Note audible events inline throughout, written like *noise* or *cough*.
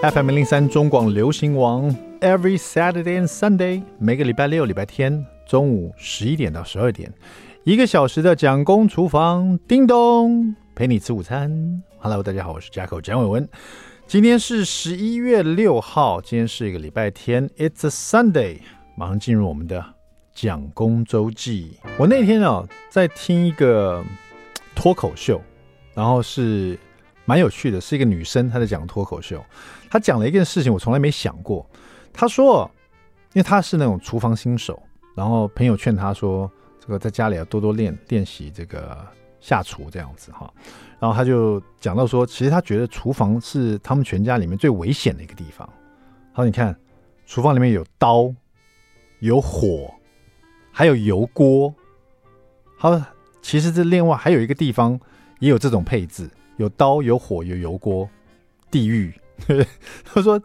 FM 零三中广流行王，Every Saturday and Sunday，每个礼拜六、礼拜天中午十一点到十二点，一个小时的蒋公厨房，叮咚，陪你吃午餐。Hello，大家好，我是 Jacko 蒋伟文。今天是十一月六号，今天是一个礼拜天，It's a Sunday，马上进入我们的蒋公周记。我那天啊，在听一个脱口秀，然后是。蛮有趣的，是一个女生，她在讲脱口秀。他讲了一件事情，我从来没想过。他说，因为他是那种厨房新手，然后朋友劝他说，这个在家里要多多练练习这个下厨这样子哈。然后他就讲到说，其实他觉得厨房是他们全家里面最危险的一个地方。好，你看，厨房里面有刀、有火，还有油锅。好，其实这另外还有一个地方也有这种配置。有刀有火有油锅，地狱。*laughs* 他说，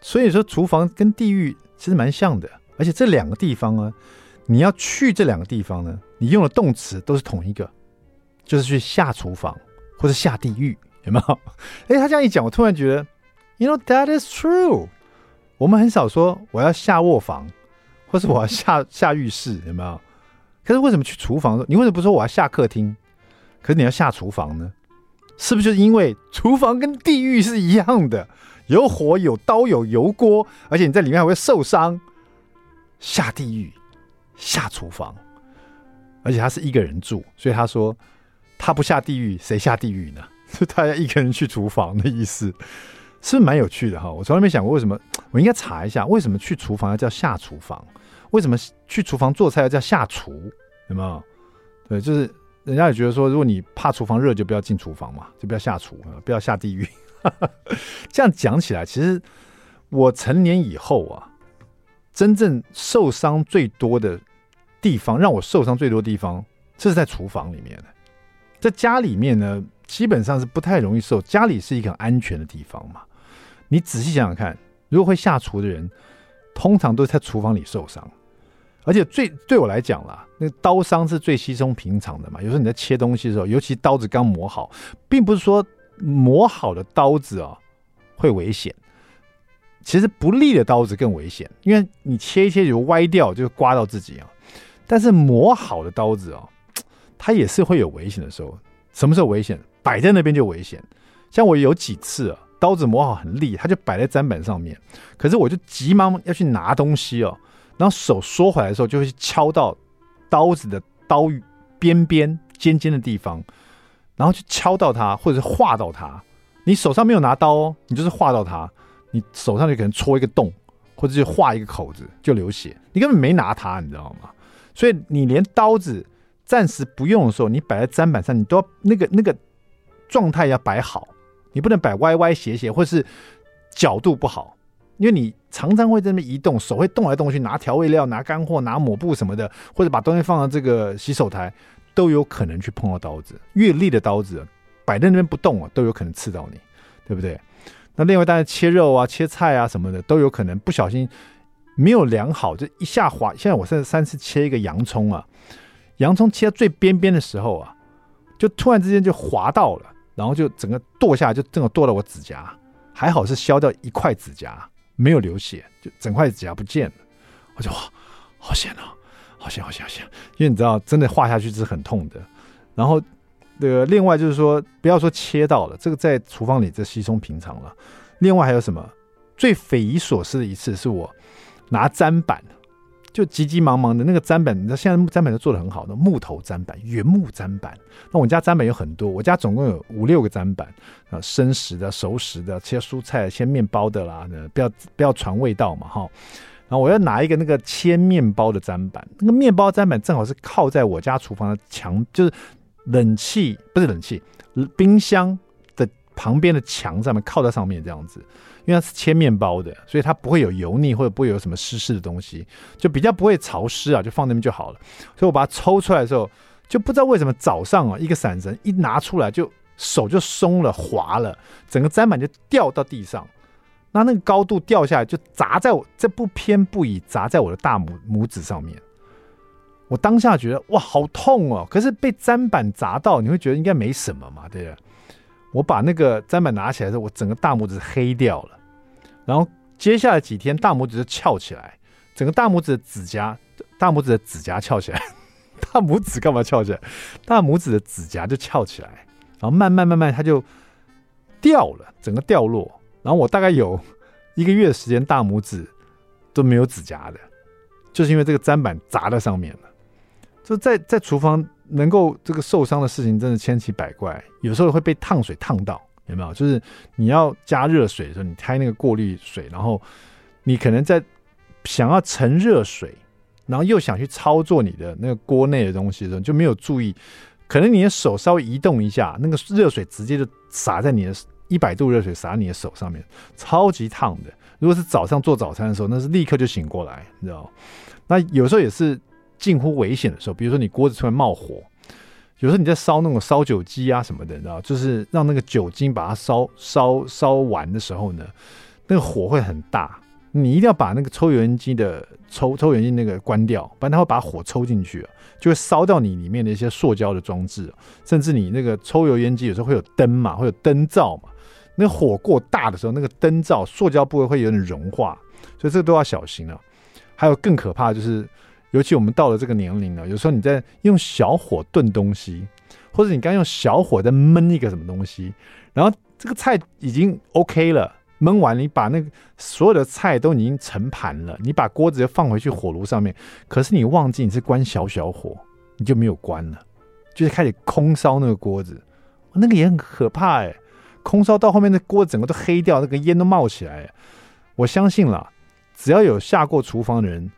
所以说厨房跟地狱其实蛮像的，而且这两个地方呢，你要去这两个地方呢，你用的动词都是同一个，就是去下厨房或者下地狱，有没有？*laughs* 哎，他这样一讲，我突然觉得，you know that is true。我们很少说我要下卧房，或是我要下下浴室，有没有？可是为什么去厨房？你为什么不说我要下客厅？可是你要下厨房呢？是不是就是因为厨房跟地狱是一样的，有火、有刀、有油锅，而且你在里面还会受伤？下地狱，下厨房，而且他是一个人住，所以他说他不下地狱，谁下地狱呢？是 *laughs* 他要一个人去厨房的意思，是不是蛮有趣的哈？我从来没想过为什么，我应该查一下为什么去厨房要叫下厨房，为什么去厨房做菜要叫下厨？有没有？对，就是。人家也觉得说，如果你怕厨房热，就不要进厨房嘛，就不要下厨，不要下地狱。*laughs* 这样讲起来，其实我成年以后啊，真正受伤最多的地方，让我受伤最多的地方，这是在厨房里面的。在家里面呢，基本上是不太容易受。家里是一个很安全的地方嘛。你仔细想想看，如果会下厨的人，通常都是在厨房里受伤。而且最对我来讲啦，那刀伤是最稀松平常的嘛。有时候你在切东西的时候，尤其刀子刚磨好，并不是说磨好的刀子啊会危险。其实不利的刀子更危险，因为你切一切就歪掉，就刮到自己啊。但是磨好的刀子啊，它也是会有危险的时候。什么时候危险？摆在那边就危险。像我有几次啊，刀子磨好很利，它就摆在砧板上面，可是我就急忙要去拿东西哦。然后手缩回来的时候，就会敲到刀子的刀边边尖尖的地方，然后去敲到它，或者是划到它。你手上没有拿刀哦，你就是划到它，你手上就可能戳一个洞，或者是划一个口子就流血。你根本没拿它，你知道吗？所以你连刀子暂时不用的时候，你摆在砧板上，你都要那个那个状态要摆好，你不能摆歪歪斜斜，或是角度不好。因为你常常会在那边移动，手会动来动去，拿调味料、拿干货、拿抹布什么的，或者把东西放到这个洗手台，都有可能去碰到刀子。越利的刀子摆在那边不动啊，都有可能刺到你，对不对？那另外，当然切肉啊、切菜啊什么的，都有可能不小心没有量好，就一下滑。现在我现在三次切一个洋葱啊，洋葱切到最边边的时候啊，就突然之间就滑到了，然后就整个剁下来，就正好剁到我指甲，还好是削掉一块指甲。没有流血，就整块指甲不见了。我就哇，好险啊，好险，好险，好险！因为你知道，真的画下去是很痛的。然后，这个另外就是说，不要说切到了，这个在厨房里这稀松平常了。另外还有什么？最匪夷所思的一次是我拿砧板。就急急忙忙的那个砧板，你知道现在砧板都做得很好的木头砧板、原木砧板。那我家砧板有很多，我家总共有五六个砧板啊，生食的、熟食的、切蔬菜、切面包的啦，不要不要传味道嘛哈。然后我要拿一个那个切面包的砧板，那个面包砧板正好是靠在我家厨房的墙，就是冷气不是冷气，冰箱的旁边的墙上面靠在上面这样子。因为它是切面包的，所以它不会有油腻或者不会有什么湿湿的东西，就比较不会潮湿啊，就放那边就好了。所以我把它抽出来的时候，就不知道为什么早上啊，一个闪神一拿出来就手就松了滑了，整个砧板就掉到地上，那那个高度掉下来就砸在我，这不偏不倚砸在我的大拇拇指上面。我当下觉得哇好痛哦，可是被砧板砸到，你会觉得应该没什么嘛，对不对？我把那个砧板拿起来的时候，我整个大拇指黑掉了，然后接下来几天大拇指就翘起来，整个大拇指的指甲，大拇指的指甲翘起来，*laughs* 大拇指干嘛翘起来？大拇指的指甲就翘起来，然后慢慢慢慢它就掉了，整个掉落。然后我大概有一个月的时间，大拇指都没有指甲的，就是因为这个砧板砸在上面了。就在在厨房能够这个受伤的事情真的千奇百怪，有时候会被烫水烫到，有没有？就是你要加热水的时候，你开那个过滤水，然后你可能在想要盛热水，然后又想去操作你的那个锅内的东西的时候，就没有注意，可能你的手稍微移动一下，那个热水直接就洒在你的一百度热水洒在你的手上面，超级烫的。如果是早上做早餐的时候，那是立刻就醒过来，你知道？那有时候也是。近乎危险的时候，比如说你锅子突然冒火，有时候你在烧那种烧酒鸡啊什么的，你知道，就是让那个酒精把它烧烧烧完的时候呢，那个火会很大，你一定要把那个抽油烟机的抽抽油烟机那个关掉，不然它会把火抽进去，就会烧掉你里面的一些塑胶的装置，甚至你那个抽油烟机有时候会有灯嘛，会有灯罩嘛，那火过大的时候，那个灯罩塑胶部位会有点融化，所以这个都要小心了。还有更可怕的就是。尤其我们到了这个年龄了，有时候你在用小火炖东西，或者你刚用小火在焖一个什么东西，然后这个菜已经 OK 了，焖完你把那个所有的菜都已经盛盘了，你把锅子又放回去火炉上面，可是你忘记你是关小小火，你就没有关了，就是开始空烧那个锅子，那个也很可怕哎，空烧到后面那锅整个都黑掉，那个烟都冒起来。我相信了，只要有下过厨房的人。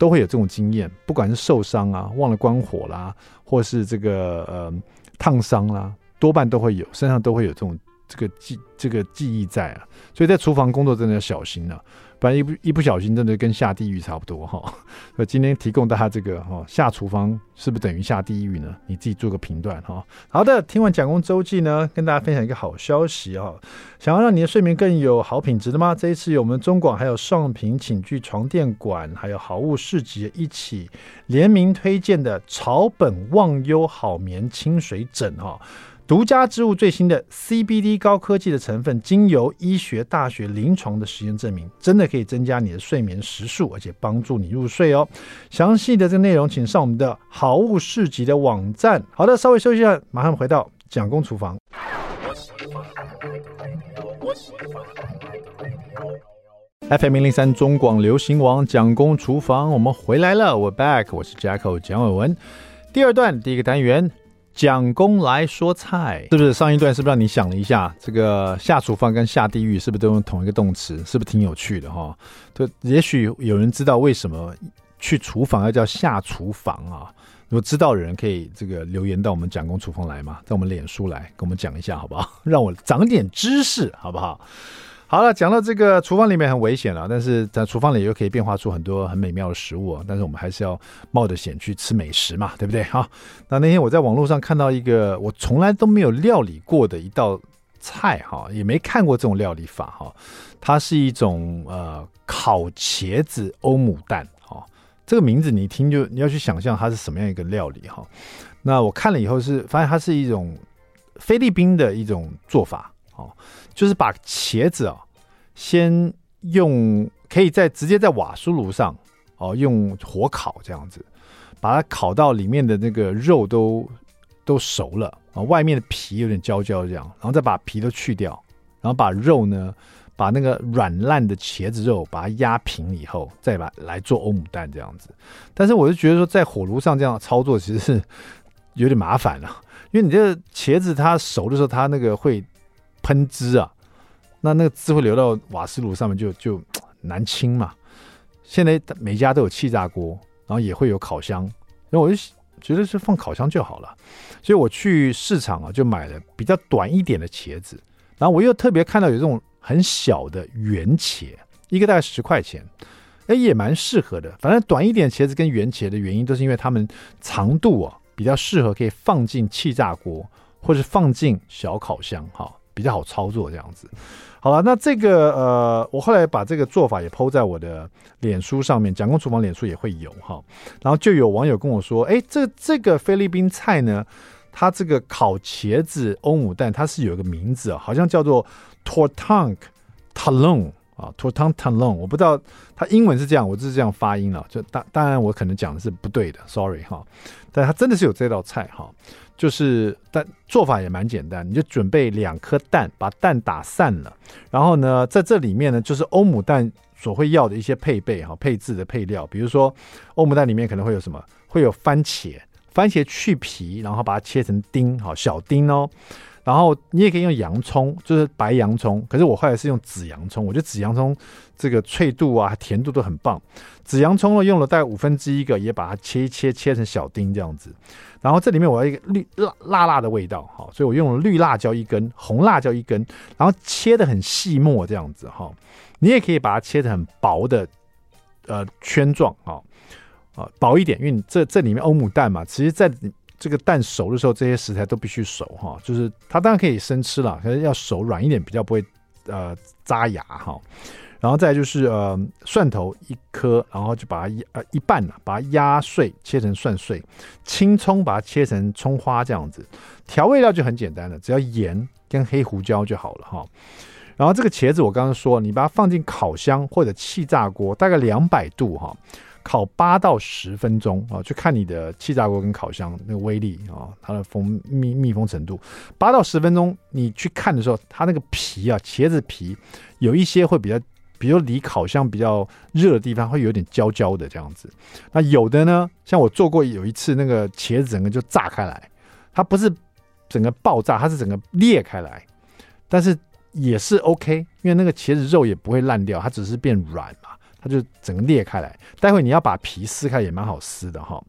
都会有这种经验，不管是受伤啊、忘了关火啦，或是这个呃烫伤啦，多半都会有，身上都会有这种这个记这个记忆在啊，所以在厨房工作真的要小心了啊。不然一不一不小心，真的跟下地狱差不多哈。*laughs* 那今天提供大家这个哈，下厨房是不是等于下地狱呢？你自己做个评断哈。好的，听完蒋公周记呢，跟大家分享一个好消息哈。想要让你的睡眠更有好品质的吗？这一次有我们中广还有尚品寝具床垫馆还有好物市集一起联名推荐的草本忘忧好眠清水枕哈。独家植物最新的 CBD 高科技的成分，经由医学大学临床的实验证明，真的可以增加你的睡眠时数，而且帮助你入睡哦。详细的这个内容，请上我们的好物市集的网站。好的，稍微休息一下，马上回到蒋公厨房。FM 零零三中广流行网蒋公厨房，我们回来了，我 back，我是 Jacko 蒋伟文。第二段第一个单元。蒋公来说菜，是不是上一段是不是让你想了一下？这个下厨房跟下地狱是不是都用同一个动词？是不是挺有趣的哈？对，也许有人知道为什么去厨房要叫下厨房啊？如果知道的人可以这个留言到我们蒋公厨房来嘛，在我们脸书来跟我们讲一下好不好？*laughs* 让我长点知识好不好？好了，讲到这个厨房里面很危险了，但是在厨房里又可以变化出很多很美妙的食物啊。但是我们还是要冒着险去吃美食嘛，对不对？好，那那天我在网络上看到一个我从来都没有料理过的一道菜，哈，也没看过这种料理法，哈，它是一种呃烤茄子欧姆蛋，哈，这个名字你一听就你要去想象它是什么样一个料理，哈。那我看了以后是发现它是一种菲律宾的一种做法，哈。就是把茄子啊，先用可以在直接在瓦斯炉上哦，用火烤这样子，把它烤到里面的那个肉都都熟了啊，外面的皮有点焦焦这样，然后再把皮都去掉，然后把肉呢，把那个软烂的茄子肉把它压平以后，再把来做欧姆蛋这样子。但是我就觉得说，在火炉上这样操作其实是有点麻烦了，因为你这个茄子它熟的时候，它那个会。喷汁啊，那那个汁会流到瓦斯炉上面就，就难清嘛。现在每家都有气炸锅，然后也会有烤箱，然后我就觉得是放烤箱就好了。所以我去市场啊，就买了比较短一点的茄子，然后我又特别看到有这种很小的圆茄，一个大概十块钱，哎，也蛮适合的。反正短一点茄子跟圆茄的原因，都是因为它们长度啊比较适合，可以放进气炸锅或者放进小烤箱，哈。比较好操作这样子，好了，那这个呃，我后来把这个做法也 po 在我的脸书上面，蒋公厨房脸书也会有哈。然后就有网友跟我说，哎，这这个菲律宾菜呢，它这个烤茄子欧姆蛋，它是有一个名字啊，好像叫做 Tortang Talong 啊，tortang talon，我不知道它英文是这样，我就是这样发音了。就当当然我可能讲的是不对的，sorry 哈。但它真的是有这道菜哈，就是但做法也蛮简单，你就准备两颗蛋，把蛋打散了，然后呢，在这里面呢，就是欧姆蛋所会要的一些配备哈，配置的配料，比如说欧姆蛋里面可能会有什么，会有番茄，番茄去皮，然后把它切成丁，好小丁哦。然后你也可以用洋葱，就是白洋葱。可是我后来是用紫洋葱，我觉得紫洋葱这个脆度啊、甜度都很棒。紫洋葱呢，用了大概五分之一个，也把它切一切，切成小丁这样子。然后这里面我要一个绿辣辣辣的味道，哈，所以我用了绿辣椒一根，红辣椒一根，然后切得很细末这样子，哈。你也可以把它切得很薄的，呃，圈状，哈，啊，薄一点，因为这这里面欧姆蛋嘛，其实在。这个蛋熟的时候，这些食材都必须熟哈，就是它当然可以生吃了，可是要熟软一点，比较不会呃扎牙哈。然后再就是呃蒜头一颗，然后就把它呃一半呢，把它压碎，切成蒜碎。青葱把它切成葱花这样子。调味料就很简单了，只要盐跟黑胡椒就好了哈。然后这个茄子我刚刚说，你把它放进烤箱或者气炸锅，大概两百度哈。烤八到十分钟啊，就看你的气炸锅跟烤箱那个威力啊，它的封密密封程度。八到十分钟，你去看的时候，它那个皮啊，茄子皮有一些会比较，比如离烤箱比较热的地方会有点焦焦的这样子。那有的呢，像我做过有一次，那个茄子整个就炸开来，它不是整个爆炸，它是整个裂开来，但是也是 OK，因为那个茄子肉也不会烂掉，它只是变软嘛。它就整个裂开来，待会你要把皮撕开也蛮好撕的哈。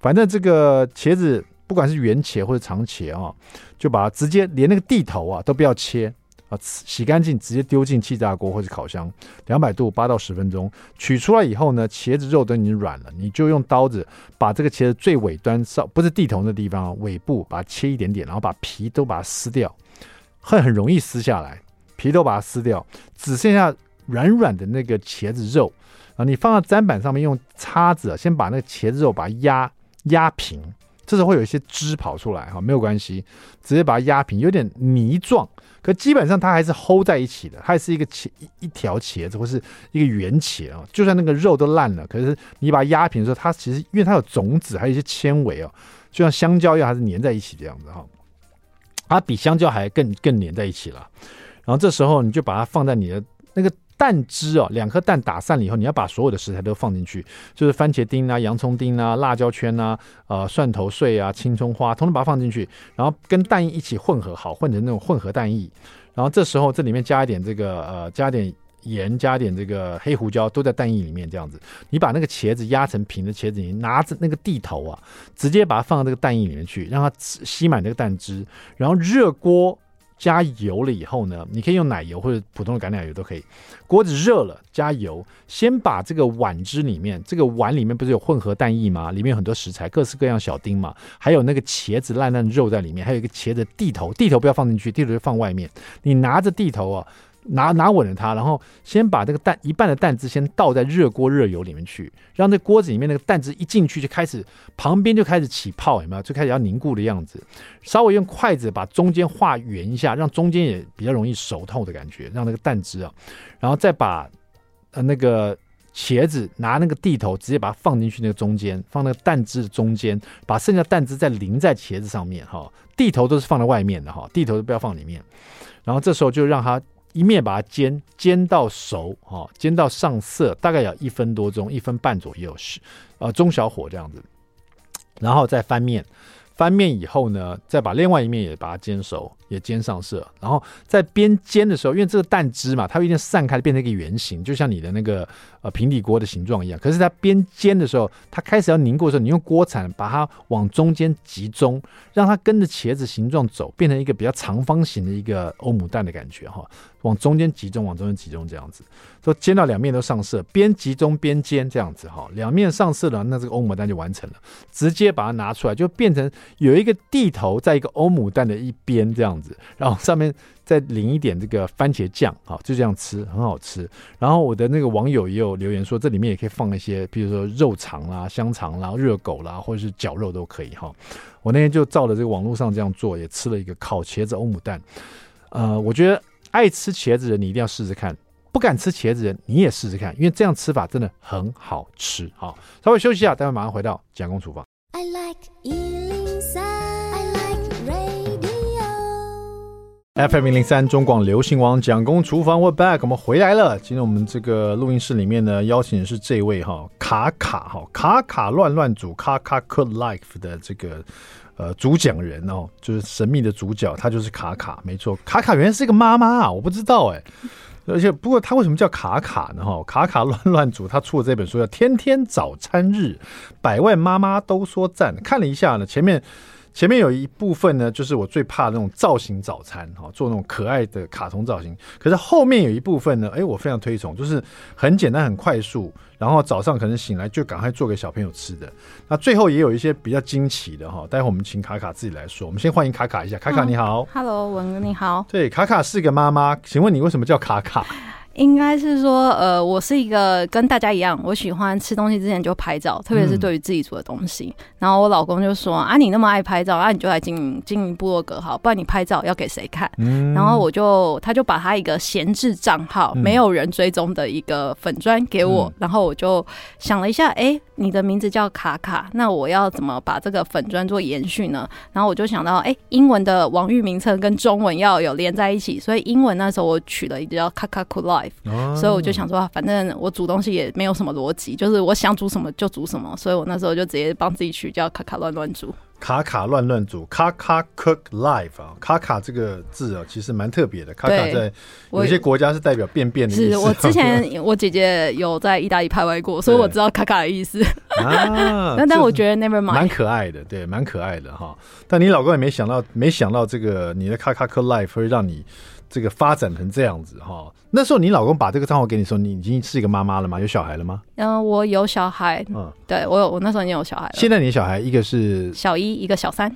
反正这个茄子不管是圆茄或者长茄啊，就把它直接连那个蒂头啊都不要切啊，洗干净直接丢进气炸锅或者烤箱，两百度八到十分钟。取出来以后呢，茄子肉都已经软了，你就用刀子把这个茄子最尾端上不是蒂头的地方尾部把它切一点点，然后把皮都把它撕掉，会很容易撕下来，皮都把它撕掉，只剩下。软软的那个茄子肉啊，你放到砧板上面，用叉子先把那个茄子肉把它压压平，这时候会有一些汁跑出来哈，没有关系，直接把它压平，有点泥状，可基本上它还是 hold 在一起的，它还是一个茄一一条茄子或是一个圆茄啊，就算那个肉都烂了，可是你把它压平的时候，它其实因为它有种子，还有一些纤维哦，就像香蕉一样，还是粘在一起这样子哈，它比香蕉还更更粘在一起了。然后这时候你就把它放在你的那个。蛋汁哦，两颗蛋打散了以后，你要把所有的食材都放进去，就是番茄丁啊、洋葱丁啊、辣椒圈啊、呃蒜头碎啊、青葱花，统统把它放进去，然后跟蛋液一起混合好，混成那种混合蛋液。然后这时候这里面加一点这个呃，加点盐，加点这个黑胡椒，都在蛋液里面这样子。你把那个茄子压成平的茄子，你拿着那个蒂头啊，直接把它放到这个蛋液里面去，让它吸满那个蛋汁，然后热锅。加油了以后呢，你可以用奶油或者普通的橄榄油都可以。锅子热了，加油，先把这个碗汁里面，这个碗里面不是有混合蛋液吗？里面有很多食材，各式各样小丁嘛，还有那个茄子烂烂的肉在里面，还有一个茄子地头，地头不要放进去，地头就放外面。你拿着地头啊。拿拿稳了它，然后先把这个蛋一半的蛋汁先倒在热锅热油里面去，让这锅子里面那个蛋汁一进去就开始旁边就开始起泡，有没有？就开始要凝固的样子。稍微用筷子把中间画圆一下，让中间也比较容易熟透的感觉，让那个蛋汁啊，然后再把呃那个茄子拿那个蒂头直接把它放进去那个中间，放那个蛋汁的中间，把剩下蛋汁再淋在茄子上面哈。蒂头都是放在外面的哈，蒂头都不要放里面。然后这时候就让它。一面把它煎，煎到熟，哈，煎到上色，大概要一分多钟，一分半左右，是，呃，中小火这样子，然后再翻面。翻面以后呢，再把另外一面也把它煎熟，也煎上色。然后在边煎的时候，因为这个蛋汁嘛，它会一定散开，变成一个圆形，就像你的那个呃平底锅的形状一样。可是它边煎的时候，它开始要凝固的时候，你用锅铲把它往中间集中，让它跟着茄子形状走，变成一个比较长方形的一个欧姆蛋的感觉哈。往中间集中，往中间集中这样子，说煎到两面都上色，边集中边煎这样子哈。两面上色了，那这个欧姆蛋就完成了，直接把它拿出来，就变成。有一个地头在一个欧姆蛋的一边这样子，然后上面再淋一点这个番茄酱，好，就这样吃很好吃。然后我的那个网友也有留言说，这里面也可以放一些，比如说肉肠啦、香肠啦、热狗啦，或者是绞肉都可以哈。我那天就照着这个网络上这样做，也吃了一个烤茄子欧姆蛋。呃，我觉得爱吃茄子的你一定要试试看，不敢吃茄子的人，你也试试看，因为这样吃法真的很好吃。好，稍微休息一下，待会马上回到蒋公厨房。I like FM 零零三中广流行王蒋公厨房 w e back，我们回来了。今天我们这个录音室里面呢，邀请的是这位哈卡卡哈卡卡乱乱煮卡卡 Cook Life 的这个呃主讲人哦，就是神秘的主角，他就是卡卡，没错，卡卡原来是一个妈妈啊，我不知道哎，而且不过他为什么叫卡卡呢？哈，卡卡乱乱煮，他出的这本书叫《天天早餐日》，百万妈妈都说赞。看了一下呢，前面。前面有一部分呢，就是我最怕那种造型早餐，哈，做那种可爱的卡通造型。可是后面有一部分呢，哎，我非常推崇，就是很简单、很快速，然后早上可能醒来就赶快做给小朋友吃的。那最后也有一些比较惊奇的哈，待会我们请卡卡自己来说。我们先欢迎卡卡一下，卡卡你好。嗯，Hello，文哥你好。对，卡卡是个妈妈，请问你为什么叫卡卡？应该是说，呃，我是一个跟大家一样，我喜欢吃东西之前就拍照，特别是对于自己煮的东西。嗯、然后我老公就说：“啊，你那么爱拍照，那、啊、你就来经营经营部落格好，不然你拍照要给谁看？”嗯、然后我就他就把他一个闲置账号、嗯、没有人追踪的一个粉砖给我，嗯、然后我就想了一下，哎、欸，你的名字叫卡卡，那我要怎么把这个粉砖做延续呢？然后我就想到，哎、欸，英文的网域名称跟中文要有连在一起，所以英文那时候我取了一个叫卡卡 Cook Life。哦、所以我就想说，反正我煮东西也没有什么逻辑，就是我想煮什么就煮什么，所以我那时候就直接帮自己取叫卡卡乱乱煮。卡卡乱乱煮，卡卡 Cook Life 啊，卡卡这个字啊，其实蛮特别的。卡卡在有些国家是代表便便的意思。是我之前 *laughs* 我姐姐有在意大利拍外过，所以我知道卡卡的意思。啊，*laughs* 但但我觉得 Never mind，蛮可爱的，对，蛮可爱的哈。但你老公也没想到，没想到这个你的卡卡 Cook Life 会让你。这个发展成这样子哈，那时候你老公把这个账号给你说，你已经是一个妈妈了吗？有小孩了吗？嗯，我有小孩，嗯，对我有，我那时候已经有小孩了。现在你小孩一个是小一，一个小三。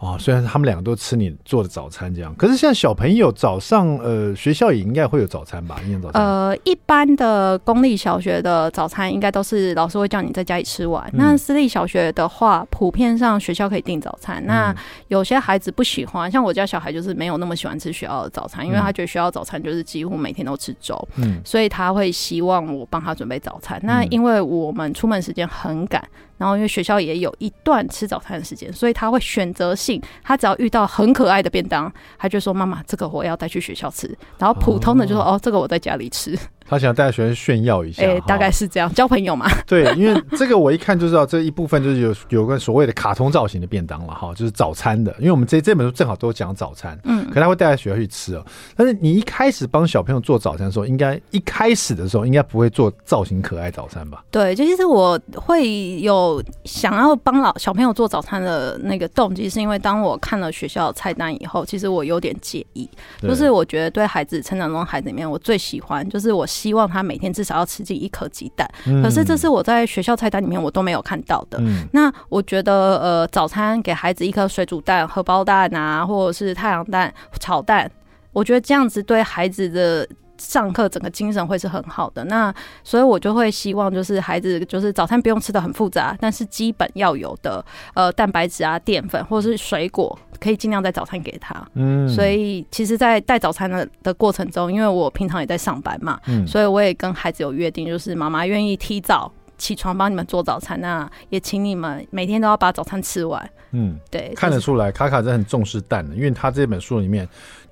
哦，虽然他们两个都吃你做的早餐这样，可是现在小朋友早上呃学校也应该会有早餐吧？营养早餐。呃，一般的公立小学的早餐应该都是老师会叫你在家里吃完。嗯、那私立小学的话，普遍上学校可以订早餐。嗯、那有些孩子不喜欢，像我家小孩就是没有那么喜欢吃学校的早餐，因为他觉得学校早餐就是几乎每天都吃粥，嗯，所以他会希望我帮他准备早餐。嗯、那因为我们出门时间很赶。然后因为学校也有一段吃早餐的时间，所以他会选择性，他只要遇到很可爱的便当，他就说：“妈妈，这个我要带去学校吃。”然后普通的就说：“哦，哦，这个我在家里吃。”他想带学生炫耀一下，哎，大概是这样，交朋友嘛。*laughs* *laughs* 对，因为这个我一看就知道，这一部分就是有有个所谓的卡通造型的便当了哈，就是早餐的。因为我们这这本书正好都讲早餐，嗯，可他会带在学校去吃哦。但是你一开始帮小朋友做早餐的时候，应该一开始的时候应该不会做造型可爱早餐吧？对，就其实我会有想要帮老小朋友做早餐的那个动机，是因为当我看了学校的菜单以后，其实我有点介意，就是我觉得对孩子成长中孩子里面，我最喜欢就是我。希望他每天至少要吃进一颗鸡蛋，可是这是我在学校菜单里面我都没有看到的。嗯、那我觉得，呃，早餐给孩子一颗水煮蛋、荷包蛋啊，或者是太阳蛋炒蛋，我觉得这样子对孩子的上课整个精神会是很好的。那所以，我就会希望就是孩子就是早餐不用吃的很复杂，但是基本要有的，呃，蛋白质啊、淀粉或者是水果。可以尽量在早餐给他，嗯，所以其实，在带早餐的的过程中，因为我平常也在上班嘛，嗯，所以我也跟孩子有约定，就是妈妈愿意提早起床帮你们做早餐，那也请你们每天都要把早餐吃完，嗯，对，看得出来卡卡真的很重视蛋的，因为他这本书里面。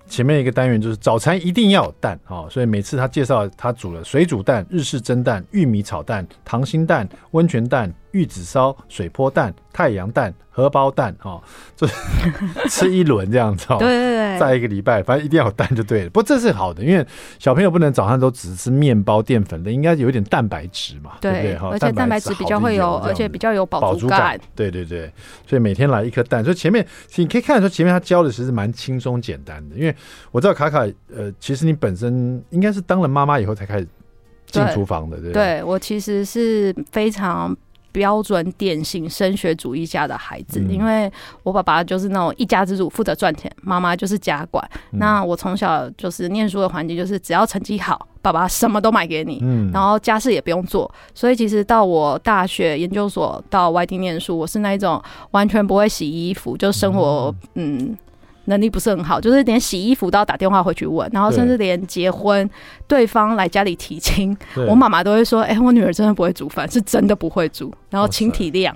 前面一个单元就是早餐一定要有蛋哦，所以每次他介绍他煮了水煮蛋、日式蒸蛋、玉米炒蛋、溏心蛋、温泉蛋、玉子烧、水波蛋、太阳蛋、荷包蛋哦，就是 *laughs* 吃一轮这样子哦。对对对，再一个礼拜，反正一定要有蛋就对了。不过这是好的，因为小朋友不能早上都只吃面包淀粉的，应该有一点蛋白质嘛，对，对不对？哈，而且蛋白质比较会有，而且比较有饱足感。对对对，所以每天来一颗蛋。所以前面你可以看得出，前面他教的其实蛮轻松简单的，因为。我知道卡卡，呃，其实你本身应该是当了妈妈以后才开始进厨房的，对，对，对，对我其实是非常标准典型升学主义家的孩子，嗯、因为我爸爸就是那种一家之主，负责赚钱，妈妈就是家管。嗯、那我从小就是念书的环境，就是只要成绩好，爸爸什么都买给你，嗯，然后家事也不用做。所以其实到我大学研究所到外地念书，我是那一种完全不会洗衣服，就生活，嗯。嗯能力不是很好，就是连洗衣服都要打电话回去问，然后甚至连结婚对方来家里提亲，我妈妈都会说：“哎、欸，我女儿真的不会煮饭，是真的不会煮。”然后请体谅。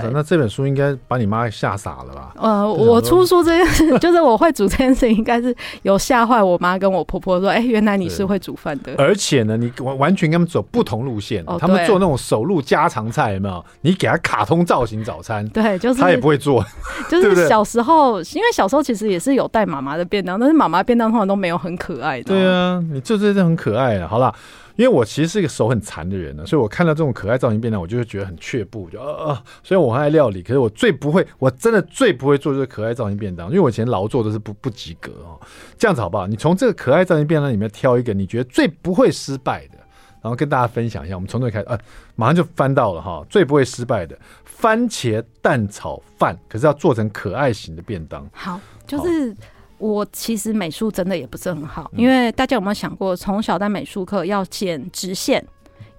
对，那这本书应该把你妈吓傻了吧？呃，我出书这件事，*laughs* 就是我会煮这件事，应该是有吓坏我妈跟我婆婆说，哎、欸，原来你是会煮饭的。而且呢，你完完全跟他们走不同路线，哦、他们做那种手路家常菜，有没有？你给他卡通造型早餐，对，就是他也不会做。*laughs* 就是小时候，因为小时候其实也是有带妈妈的便当，但是妈妈便当通常都没有很可爱的。对啊，你这这这很可爱的。好了。因为我其实是一个手很残的人呢，所以我看到这种可爱造型便当，我就会觉得很却步，就呃呃。虽然我很爱料理，可是我最不会，我真的最不会做就是可爱造型便当，因为我以前劳作都是不不及格哦。这样子好不好？你从这个可爱造型便当里面挑一个你觉得最不会失败的，然后跟大家分享一下。我们从这里开始，呃，马上就翻到了哈，最不会失败的番茄蛋炒饭，可是要做成可爱型的便当。好，就是。我其实美术真的也不是很好，因为大家有没有想过，从小在美术课要剪直线。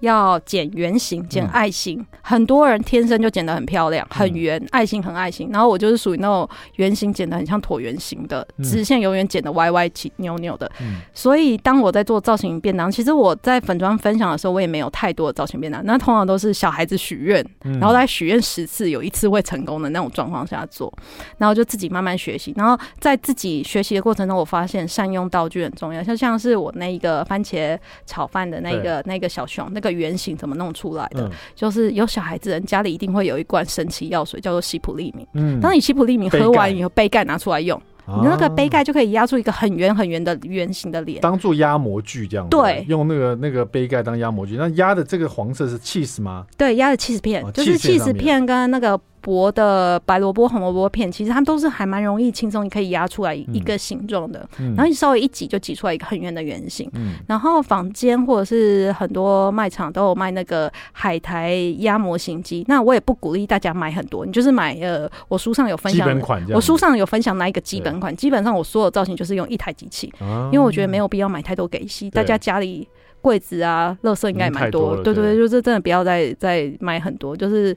要剪圆形，剪爱心，嗯，很多人天生就剪得很漂亮，很圆，爱心很爱心。然后我就是属于那种圆形剪得很像椭圆形的，直线永远剪得歪歪起扭扭的。嗯。所以当我在做造型便当，其实我在粉妆分享的时候，我也没有太多的造型便当。那通常都是小孩子许愿，然后在许愿十次有一次会成功的那种状况下做，然后就自己慢慢学习。然后在自己学习的过程中，我发现善用道具很重要。像像是我那一个番茄炒饭的那个那个小熊那个。原型怎么弄出来的？嗯、就是有小孩子人家里一定会有一罐神奇药水，叫做西普利明。嗯，当你西普利明喝完以后，杯盖拿出来用，你那个杯盖就可以压出一个很圆很圆的圆形的脸，当做压模具这样。对，用那个那个杯盖当压模具。那压的这个黄色是 cheese 吗？对，压的 cheese 片，哦、就是 cheese 片跟那个。薄的白萝卜、红萝卜片，其实它们都是还蛮容易轻松，你可以压出来一个形状的。嗯、然后你稍微一挤，就挤出来一个很圆的圆形。嗯、然后坊间或者是很多卖场都有卖那个海苔压模型机。那我也不鼓励大家买很多，你就是买呃，我书上有分享，我书上有分享那一个基本款。基本上我所有造型就是用一台机器，因为我觉得没有必要买太多给戏。大家家里柜子啊、垃圾应该也蛮多。对对对，就是真的不要再再买很多，就是。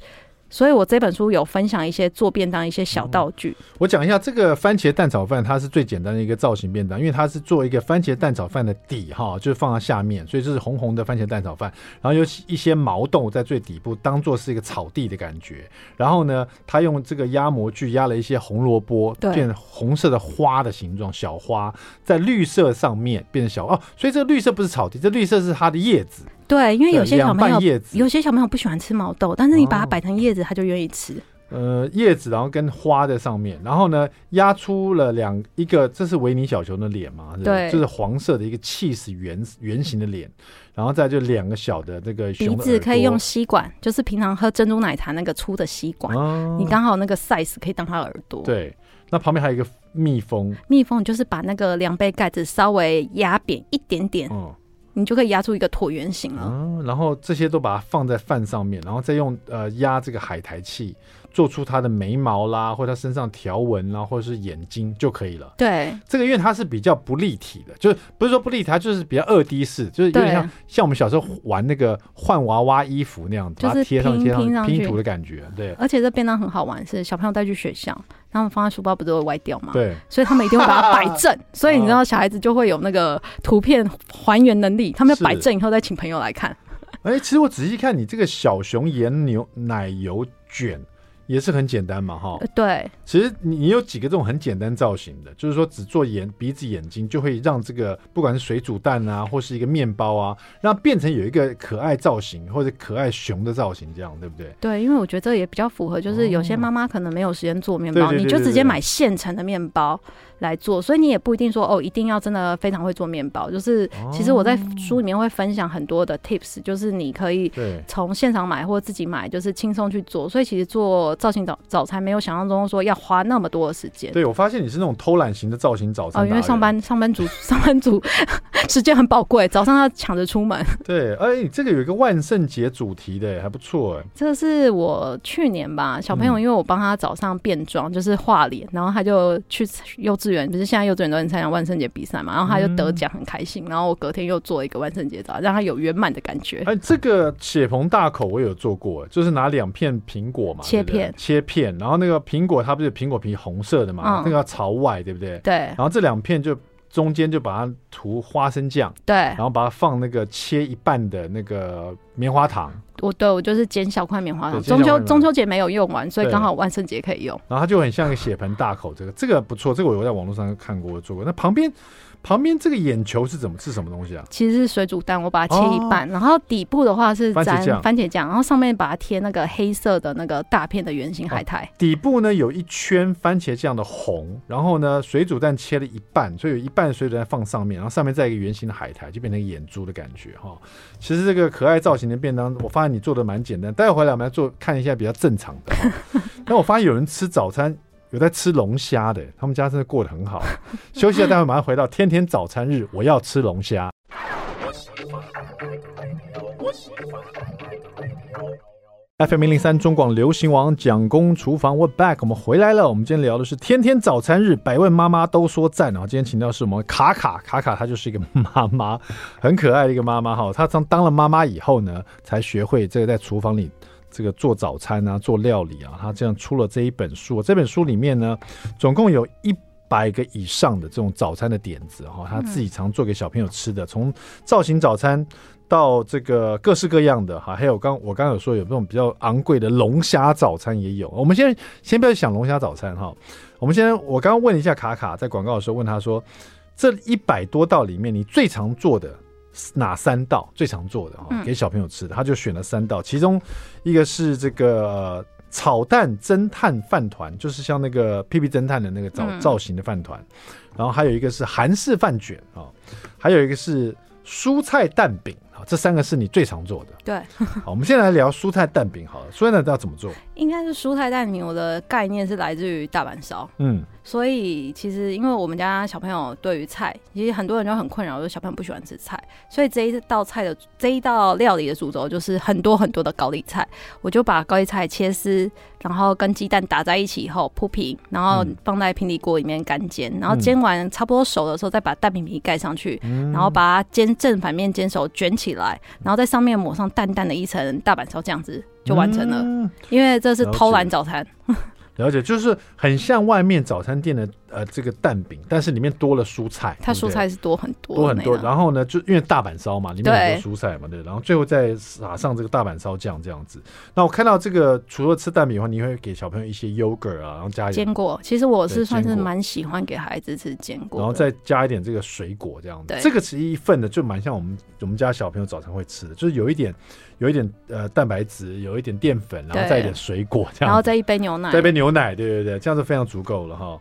所以我这本书有分享一些做便当一些小道具。嗯、我讲一下这个番茄蛋炒饭，它是最简单的一个造型便当，因为它是做一个番茄蛋炒饭的底哈，就是放在下面，所以这是红红的番茄蛋炒饭，然后有一些毛豆在最底部，当做是一个草地的感觉。然后呢，它用这个压模具压了一些红萝卜，变红色的花的形状，小花在绿色上面变成小哦，所以这个绿色不是草地，这绿色是它的叶子。对，因为有些小朋友有些小朋友不喜欢吃毛豆，但是你把它摆成叶子，他就愿意吃。呃，叶子，然后跟花在上面，然后呢，压出了两一个，这是维尼小熊的脸嘛？对，就是黄色的一个气死圆圆形的脸，然后再就两个小的这个鼻子可以用吸管，就是平常喝珍珠奶茶那个粗的吸管，哦、你刚好那个 size 可以当它耳朵。对，那旁边还有一个蜜蜂，蜜蜂就是把那个量杯盖子稍微压扁一点点。嗯你就可以压出一个椭圆形了。嗯，然后这些都把它放在饭上面，然后再用呃压这个海苔器，做出它的眉毛啦，或者它身上条纹啦，或者是眼睛就可以了。对，这个因为它是比较不立体的，就是不是说不立体，它就是比较二 D 式，就是有点像像我们小时候玩那个换娃娃衣服那样子，把它贴上贴上拼图的感觉。对，而且这便当很好玩，是小朋友带去学校。他们放在书包不都会歪掉吗？对，所以他们一定会把它摆正。*laughs* 所以你知道，小孩子就会有那个图片还原能力。他们要摆正以后再请朋友来看。*laughs* 哎、欸，其实我仔细看你这个小熊盐牛奶油卷。也是很简单嘛，哈。对，其实你你有几个这种很简单造型的，就是说只做眼、鼻子、眼睛，就会让这个不管是水煮蛋啊，或是一个面包啊，让它变成有一个可爱造型或者可爱熊的造型，这样对不对？对，因为我觉得这也比较符合，就是有些妈妈可能没有时间做面包，你就直接买现成的面包来做，所以你也不一定说哦，一定要真的非常会做面包。就是其实我在书里面会分享很多的 tips，就是你可以从现场买或自己买，就是轻松去做。所以其实做造型早早餐没有想象中说要花那么多的时间。对，我发现你是那种偷懒型的造型早餐。哦，因为上班上班族上班族时间很宝贵，早上要抢着出门。对，哎，这个有一个万圣节主题的，还不错哎。这是我去年吧，小朋友，因为我帮他早上变装，就是画脸，然后他就去幼稚园，不是现在幼稚园都能参加万圣节比赛嘛，然后他就得奖，很开心。然后我隔天又做一个万圣节照，让他有圆满的感觉。哎，这个血盆大口我有做过，就是拿两片苹果嘛，切片，切片，然后那个苹果它不是苹果皮红色的嘛，那个要朝外，对不对？对。然后这两片就。中间就把它涂花生酱，对，然后把它放那个切一半的那个棉花糖。我对我就是剪小块棉花糖。中秋中秋节没有用完，所以刚好万圣节可以用。然后它就很像一个血盆大口，这个这个不错，这个我有在网络上看过做过。那旁边。旁边这个眼球是怎么是什么东西啊？其实是水煮蛋，我把它切一半，哦、然后底部的话是沾番茄酱，然后上面把它贴那个黑色的那个大片的圆形海苔。底部呢有一圈番茄酱的红，然后呢水煮蛋切了一半，所以有一半水煮蛋放上面，然后上面再一个圆形的海苔，就变成眼珠的感觉哈。其实这个可爱造型的便当，我发现你做的蛮简单。待会回来我们要做看一下比较正常的。*laughs* 那我发现有人吃早餐。有在吃龙虾的，他们家真的过得很好。*laughs* 休息了，待会马上回到天天早餐日，我要吃龙虾。FM 零零三中广流行王蒋公厨房，We're back，我们回来了。我们今天聊的是天天早餐日，百位妈妈都说赞啊！今天请到是我们卡卡，卡卡她就是一个妈妈，很可爱的一个妈妈哈。她当当了妈妈以后呢，才学会这个在厨房里。这个做早餐啊，做料理啊，他这样出了这一本书。这本书里面呢，总共有一百个以上的这种早餐的点子哈，他自己常做给小朋友吃的，从造型早餐到这个各式各样的哈，还有刚我刚刚有说有这种比较昂贵的龙虾早餐也有。我们先先不要想龙虾早餐哈，我们先我刚刚问一下卡卡，在广告的时候问他说，这一百多道里面你最常做的？哪三道最常做的哈，给小朋友吃的，他就选了三道，其中一个是这个炒蛋侦探饭团，就是像那个屁屁侦探的那个造造型的饭团，然后还有一个是韩式饭卷啊，还有一个是蔬菜蛋饼。这三个是你最常做的。对，*laughs* 好，我们先来聊蔬菜蛋饼好了。蔬菜蛋饼要怎么做？应该是蔬菜蛋饼，我的概念是来自于大阪烧。嗯，所以其实因为我们家小朋友对于菜，其实很多人就很困扰，就是小朋友不喜欢吃菜，所以这一道菜的这一道料理的主轴就是很多很多的高丽菜。我就把高丽菜切丝，然后跟鸡蛋打在一起以后铺平，然后放在平底锅里面干煎，然后煎完差不多熟的时候，再把蛋饼皮盖上去，然后把它煎正反面煎熟，卷起来，然后在上面抹上淡淡的一层大阪烧酱汁，就完成了。嗯、因为这是偷懒早餐。了解，就是很像外面早餐店的呃这个蛋饼，但是里面多了蔬菜。它蔬菜是多很多，多很多。然后呢，就因为大阪烧嘛，里面很多蔬菜嘛，对。然后最后再撒上这个大阪烧酱这样子。那我看到这个除了吃蛋饼的话，你会给小朋友一些 yogurt 啊，然后加一点坚果。其实我是算是蛮喜欢给孩子吃坚果，然后再加一点这个水果这样子。这个其实一份的就蛮像我们我们家小朋友早餐会吃的，就是有一点。有一点呃蛋白质，有一点淀粉，然后再一点水果这样，然后再一杯牛奶，再一杯牛奶，对对对，这样是非常足够了哈。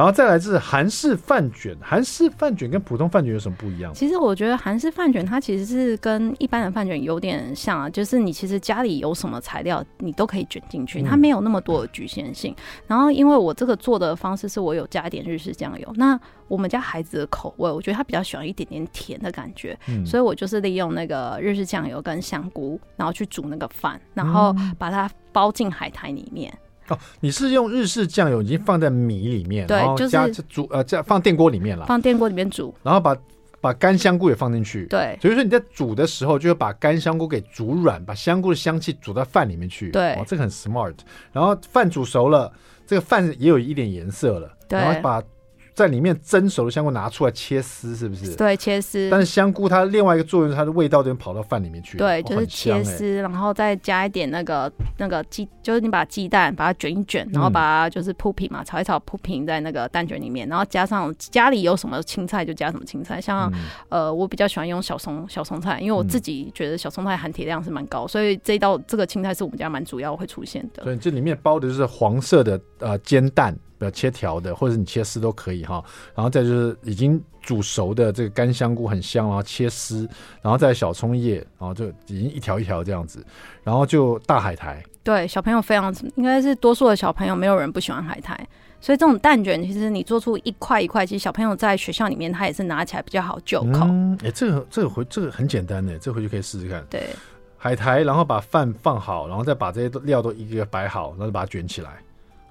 然后再来是韩式饭卷，韩式饭卷跟普通饭卷有什么不一样？其实我觉得韩式饭卷它其实是跟一般的饭卷有点像啊，就是你其实家里有什么材料，你都可以卷进去，它没有那么多的局限性。嗯、然后因为我这个做的方式是我有加一点日式酱油，那我们家孩子的口味，我觉得他比较喜欢一点点甜的感觉，嗯、所以我就是利用那个日式酱油跟香菇，然后去煮那个饭，然后把它包进海苔里面。哦，你是用日式酱油已经放在米里面，对，然后加煮呃，这样放电锅里面了，放电锅里面煮，然后把把干香菇也放进去，对，所以说你在煮的时候就会把干香菇给煮软，把香菇的香气煮到饭里面去，对，哦，这个很 smart。然后饭煮熟了，这个饭也有一点颜色了，对，然后把。在里面蒸熟的香菇拿出来切丝，是不是？对，切丝。但是香菇它另外一个作用是它的味道就跑到饭里面去。对，就是切丝，欸、然后再加一点那个那个鸡，就是你把鸡蛋把它卷一卷，然后把它就是铺平嘛，炒一炒铺平在那个蛋卷里面，然后加上家里有什么青菜就加什么青菜，像、嗯、呃我比较喜欢用小葱小葱菜，因为我自己觉得小葱菜含铁量是蛮高，所以这一道这个青菜是我们家蛮主要会出现的。所以这里面包的就是黄色的呃煎蛋。不要切条的，或者是你切丝都可以哈。然后再就是已经煮熟的这个干香菇很香，然后切丝，然后再小葱叶，然后就已经一条一条这样子。然后就大海苔。对，小朋友非常应该是多数的小朋友没有人不喜欢海苔，所以这种蛋卷其实你做出一块一块，其实小朋友在学校里面他也是拿起来比较好就口。嗯，哎、欸，这个这个回这个很简单的，这、回去可以试试看。对，海苔，然后把饭放好，然后再把这些料都一个一个摆好，然后把它卷起来。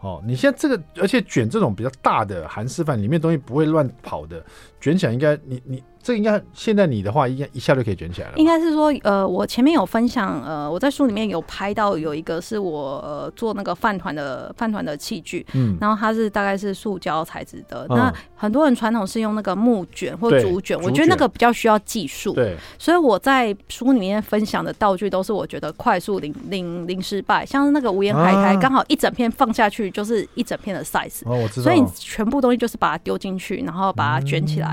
哦，你现在这个，而且卷这种比较大的韩式饭，里面东西不会乱跑的，卷起来应该你你。这应该现在你的话，应该一下就可以卷起来了。应该是说，呃，我前面有分享，呃，我在书里面有拍到有一个是我、呃、做那个饭团的饭团的器具，嗯，然后它是大概是塑胶材质的。嗯、那很多人传统是用那个木卷或竹卷，我觉得那个比较需要技术。对，所以我在书里面分享的道具都是我觉得快速零零零失败，像是那个无盐海苔，刚好一整片放下去就是一整片的 size。哦，我知道。所以你全部东西就是把它丢进去，然后把它卷起来，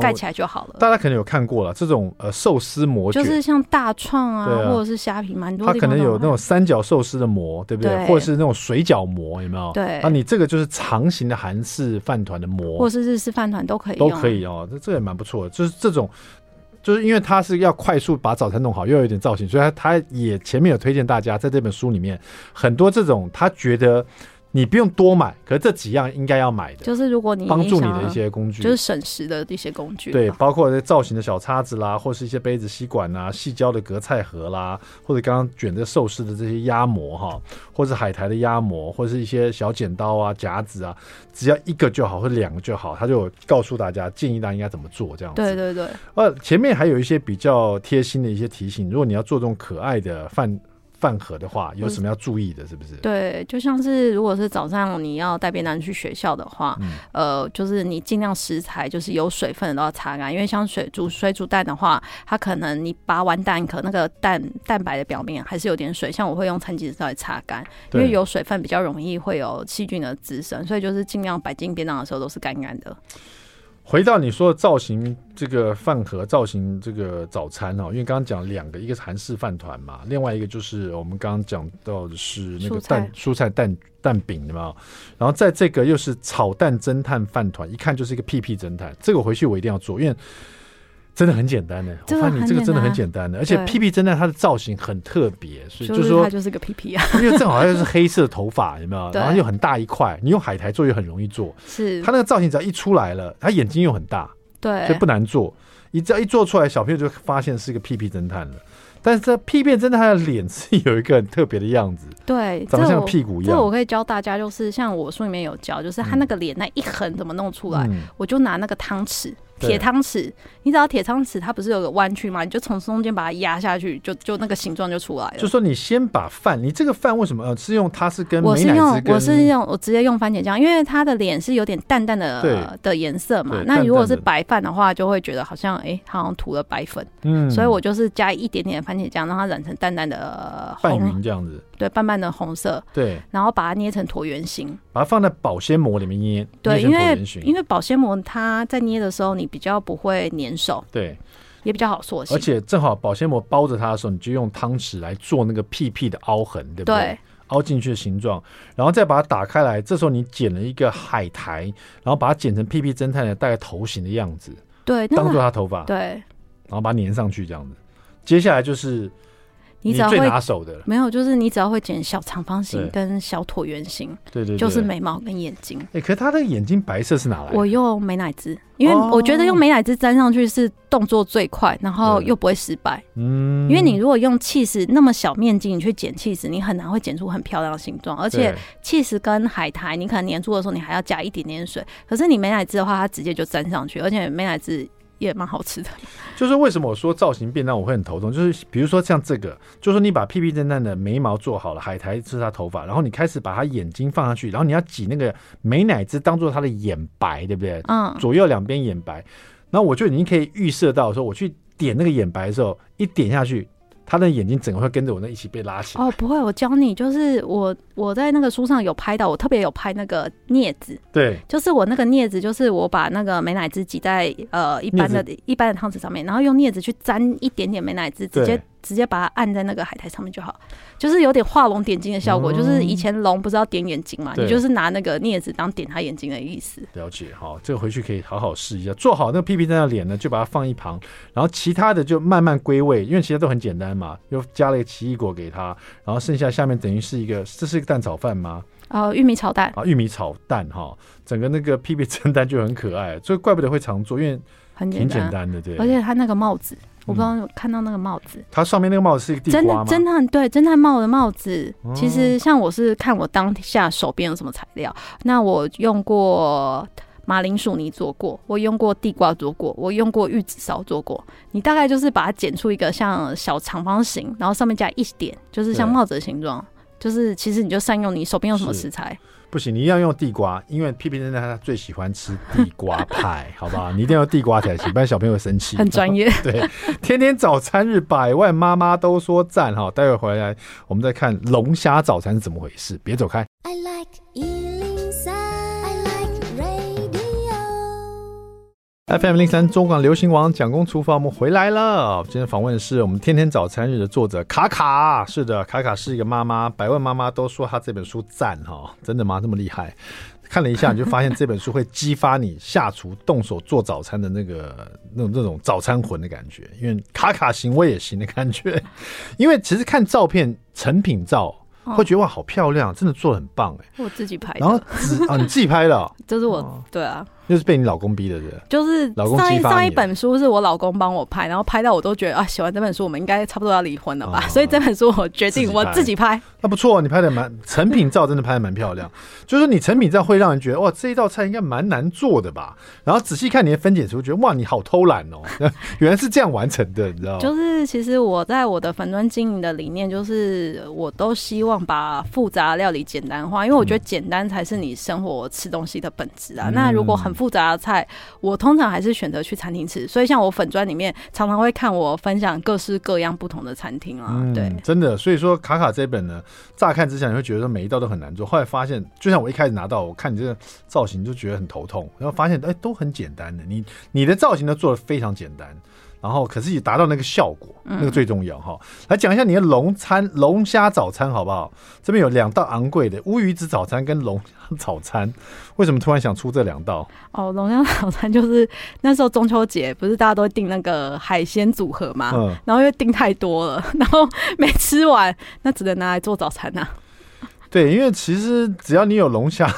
盖、嗯、起来就好了。大家可能有看过了，这种呃寿司模就是像大创啊，啊或者是虾皮，蛮多。它可能有那种三角寿司的模，对不对？对或者是那种水饺模，有没有？对。那你这个就是长形的韩式饭团的模，或者是日式饭团都可以，都可以哦。这这也蛮不错的，就是这种，就是因为它是要快速把早餐弄好，又有一点造型，所以他他也前面有推荐大家，在这本书里面很多这种他觉得。你不用多买，可是这几样应该要买的，就是如果你帮助你的一些工具，就是省时的一些工具。对，包括这造型的小叉子啦，或是一些杯子、吸管啊，细胶的隔菜盒啦，或者刚刚卷的寿司的这些压模哈，或者海苔的压模，或是一些小剪刀啊、夹子啊，只要一个就好，或者两个就好，他就告诉大家建议大家应该怎么做这样子。对对对。呃，前面还有一些比较贴心的一些提醒，如果你要做这种可爱的饭。饭盒的话有什么要注意的？是不是？对，就像是如果是早上你要带便当去学校的话，嗯、呃，就是你尽量食材就是有水分的都要擦干，因为像水煮水煮蛋的话，它可能你拔完蛋壳，那个蛋蛋白的表面还是有点水，像我会用餐巾纸稍微擦干，因为有水分比较容易会有细菌的滋生，所以就是尽量摆进便当的时候都是干干的。回到你说的造型，这个饭盒造型，这个早餐哦，因为刚刚讲两个，一个是韩式饭团嘛，另外一个就是我们刚刚讲到的是那个蛋蔬菜，蛋蛋饼，的嘛？然后在这个又是炒蛋侦探饭团，一看就是一个屁屁侦探，这个我回去我一定要做，因为。真的很简单的，我发现你这个真的很简单的，而且屁屁侦探它的造型很特别，所以就是说它就是个屁屁啊，*laughs* 因为正好又是黑色的头发，有没有？*laughs* 然后又很大一块，你用海苔做又很容易做，是它那个造型只要一出来了，它眼睛又很大，对，所以不难做。你只要一做出来，小朋友就发现是一个屁屁侦探了。但是这屁屁侦探的脸是有一个很特别的样子，对，长得像屁股一样。这我可以教大家，就是像我书里面有教，就是他那个脸那一横怎么弄出来，嗯、我就拿那个汤匙。铁汤匙，你知道铁汤匙它不是有个弯曲吗？你就从中间把它压下去，就就那个形状就出来了。就说你先把饭，你这个饭为什么呃是用它是跟我是用我是用我直接用番茄酱，因为它的脸是有点淡淡的的颜色嘛。那如果是白饭的话，就会觉得好像哎，好像涂了白粉。嗯，所以我就是加一点点的番茄酱，让它染成淡淡的红这样子。对，淡淡的红色。对，然后把它捏成椭圆形，把它放在保鲜膜里面捏。对，因为因为保鲜膜它在捏的时候，你比较不会。粘手，对，也比较好塑形，而且正好保鲜膜包着它的时候，你就用汤匙来做那个屁屁的凹痕，对不对？对，凹进去的形状，然后再把它打开来。这时候你剪了一个海苔，然后把它剪成屁屁侦探的大概头型的样子，对，当做他头发，对，然后把它粘上去这样子。接下来就是。你最拿手的没有，就是你只要会剪小长方形跟小椭圆形，对对，就是眉毛跟眼睛。哎，可是他的眼睛白色是哪来的？我用美乃滋，因为我觉得用美乃滋粘上去是动作最快，然后又不会失败。嗯，因为你如果用气石那么小面积，你去剪气石，你很难会剪出很漂亮的形状。而且气石跟海苔，你可能粘住的时候，你还要加一点点水。可是你美乃滋的话，它直接就粘上去，而且美乃滋。也蛮好吃的，就是为什么我说造型便当我会很头痛，就是比如说像这个，就是说你把屁屁侦探的眉毛做好了，海苔是他头发，然后你开始把他眼睛放上去，然后你要挤那个美乃滋当做他的眼白，对不对？嗯，左右两边眼白，然后我就已经可以预设到说，我去点那个眼白的时候，一点下去。他的眼睛整个会跟着我那一起被拉起来。哦，不会，我教你，就是我我在那个书上有拍到，我特别有拍那个镊子。对，就是我那个镊子，就是我把那个美乃滋挤在呃一般的一般的汤匙上面，然后用镊子去沾一点点美乃滋，直接。直接把它按在那个海苔上面就好，就是有点画龙点睛的效果。嗯、就是以前龙不是要点眼睛嘛，你就是拿那个镊子当点它眼睛的意思。了解，好，这个回去可以好好试一下。做好那个屁屁蛋的脸呢，就把它放一旁，然后其他的就慢慢归位，因为其他都很简单嘛。又加了一个奇异果给他，然后剩下下面等于是一个，这是一个蛋炒饭吗？哦，玉米炒蛋啊，玉米炒蛋哈，整个那个屁屁蒸蛋就很可爱，所以怪不得会常做，因为很挺简单的，对。而且它那个帽子，我不知道有看到那个帽子，嗯、它上面那个帽子是一个地瓜吗？侦探对侦探帽的帽子，其实像我是看我当下手边有什么材料，那我用过。马铃薯泥做过，我用过地瓜做过，我用过玉子烧做过。你大概就是把它剪出一个像小长方形，然后上面加一点，就是像帽子的形状。就是其实你就善用你手边有什么食材。不行，你一定要用地瓜，因为屁屁侦探他最喜欢吃地瓜派，好不好？你一定要用地瓜才行，不然小朋友会生气。很专业。*laughs* 对，天天早餐日，百万妈妈都说赞哈。待会回来我们再看龙虾早餐是怎么回事，别走开。I like FM 零三中广流行王蒋公厨房，我们回来了。今天访问的是我们天天早餐日的作者卡卡。是的，卡卡是一个妈妈，百万妈妈都说她这本书赞哈，真的吗？这么厉害？看了一下，你就发现这本书会激发你下厨动手做早餐的那个那种那种早餐魂的感觉。因为卡卡行我也行的感觉。因为其实看照片成品照。会觉得哇，好漂亮，真的做的很棒哎！我自己拍的，然后啊，你自己拍的、哦，就是我，对啊。就是被你老公逼的，对，就是上一上一本书是我老公帮我拍，然后拍到我都觉得啊，写完这本书我们应该差不多要离婚了吧，哦、所以这本书我决定我自己拍。那不错，你拍的蛮成品照，真的拍的蛮漂亮。*laughs* 就是你成品照会让人觉得哇，这一道菜应该蛮难做的吧？然后仔细看你的分解图，觉得哇，你好偷懒哦，*laughs* 原来是这样完成的，你知道吗？就是其实我在我的粉专经营的理念，就是我都希望把复杂料理简单化，因为我觉得简单才是你生活吃东西的本质啊。嗯、那如果很复杂的菜，我通常还是选择去餐厅吃。所以像我粉砖里面常常会看我分享各式各样不同的餐厅啊。嗯、对，真的。所以说卡卡这本呢，乍看之下你会觉得每一道都很难做，后来发现，就像我一开始拿到，我看你这个造型就觉得很头痛，然后发现哎、欸、都很简单的，你你的造型都做的非常简单。然后，可是也达到那个效果，那个最重要哈。嗯、来讲一下你的龙餐龙虾早餐好不好？这边有两道昂贵的乌鱼子早餐跟龙虾早餐，为什么突然想出这两道？哦，龙虾早餐就是那时候中秋节，不是大家都会订那个海鲜组合嘛？嗯。然后因为订太多了，*laughs* 然后没吃完，那只能拿来做早餐呐、啊。对，因为其实只要你有龙虾。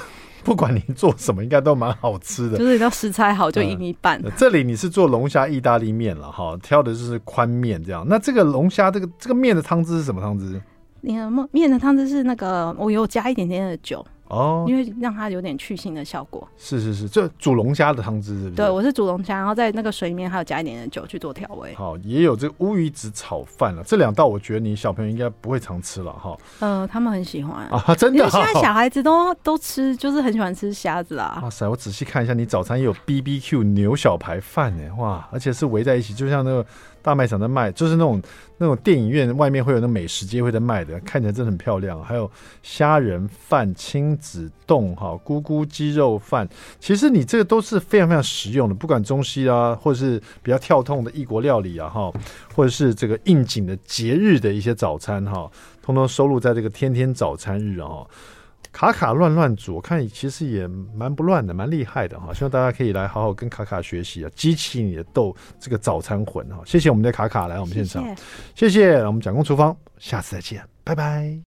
不管你做什么，应该都蛮好吃的。就是你要食材好，就赢一半。呃、这里你是做龙虾意大利面了哈，挑的就是宽面这样。那这个龙虾这个这个面的汤汁是什么汤汁？你的面的汤汁是那个，我有加一点点的酒。哦，因为让它有点去腥的效果。是是是，就煮龙虾的汤汁是不是？对，我是煮龙虾，然后在那个水里面还有加一点点酒去做调味。好，也有这个乌鱼子炒饭了，这两道我觉得你小朋友应该不会常吃了哈。呃，他们很喜欢啊，真的。因为现在小孩子都都吃，就是很喜欢吃虾子啊。哇塞，我仔细看一下，你早餐也有 BBQ 牛小排饭呢，哇，而且是围在一起，就像那个。大卖场在卖，就是那种那种电影院外面会有那美食街会在卖的，看起来真的很漂亮。还有虾仁饭、亲子冻、哈咕咕鸡肉饭，其实你这个都是非常非常实用的，不管中西啊，或者是比较跳痛的异国料理啊，哈，或者是这个应景的节日的一些早餐，哈，通通收录在这个天天早餐日啊。卡卡乱乱煮，我看其实也蛮不乱的，蛮厉害的哈。希望大家可以来好好跟卡卡学习啊，激起你的斗这个早餐魂哈。谢谢我们的卡卡来我们现场，谢谢，谢谢我们蒋公厨房，下次再见，拜拜。